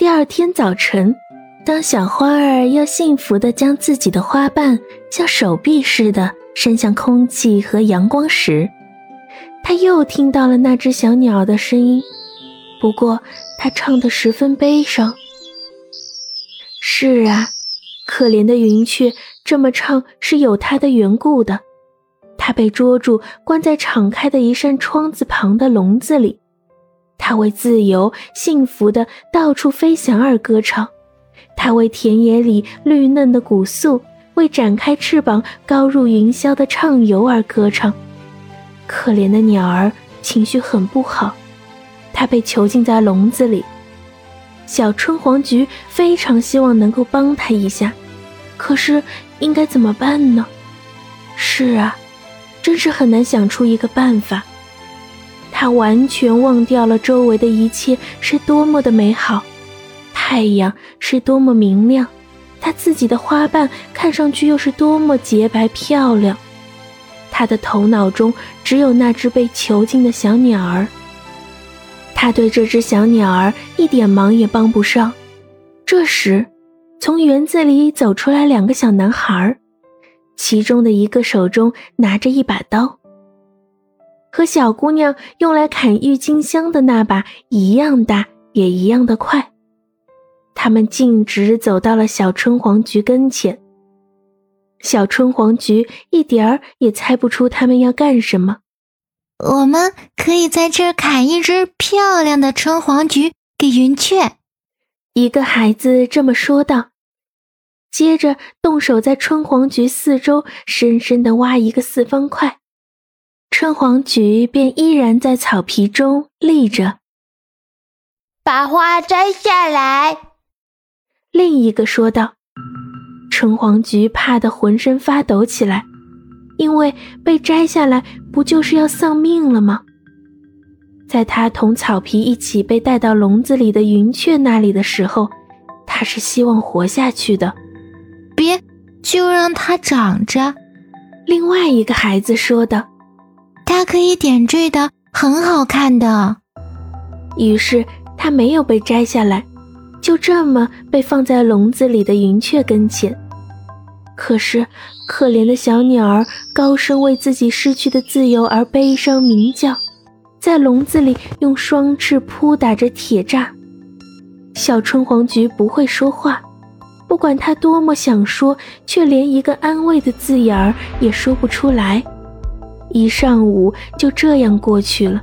第二天早晨，当小花儿要幸福地将自己的花瓣像手臂似的伸向空气和阳光时，他又听到了那只小鸟的声音。不过，它唱得十分悲伤。是啊，可怜的云雀这么唱是有它的缘故的。它被捉住，关在敞开的一扇窗子旁的笼子里。它为自由、幸福的到处飞翔而歌唱，它为田野里绿嫩的古树，为展开翅膀高入云霄的畅游而歌唱。可怜的鸟儿情绪很不好，它被囚禁在笼子里。小春黄菊非常希望能够帮它一下，可是应该怎么办呢？是啊，真是很难想出一个办法。他完全忘掉了周围的一切是多么的美好，太阳是多么明亮，他自己的花瓣看上去又是多么洁白漂亮。他的头脑中只有那只被囚禁的小鸟儿。他对这只小鸟儿一点忙也帮不上。这时，从园子里走出来两个小男孩，其中的一个手中拿着一把刀。和小姑娘用来砍郁金香的那把一样大，也一样的快。他们径直走到了小春黄菊跟前。小春黄菊一点儿也猜不出他们要干什么。我们可以在这儿砍一只漂亮的春黄菊给云雀。一个孩子这么说道，接着动手在春黄菊四周深深地挖一个四方块。春黄菊便依然在草皮中立着。把花摘下来，另一个说道。橙黄菊怕得浑身发抖起来，因为被摘下来不就是要丧命了吗？在他同草皮一起被带到笼子里的云雀那里的时候，他是希望活下去的。别，就让它长着。另外一个孩子说道。它可以点缀的很好看的，于是它没有被摘下来，就这么被放在笼子里的云雀跟前。可是可怜的小鸟儿高声为自己失去的自由而悲伤鸣叫，在笼子里用双翅扑打着铁栅。小春黄菊不会说话，不管它多么想说，却连一个安慰的字眼儿也说不出来。一上午就这样过去了。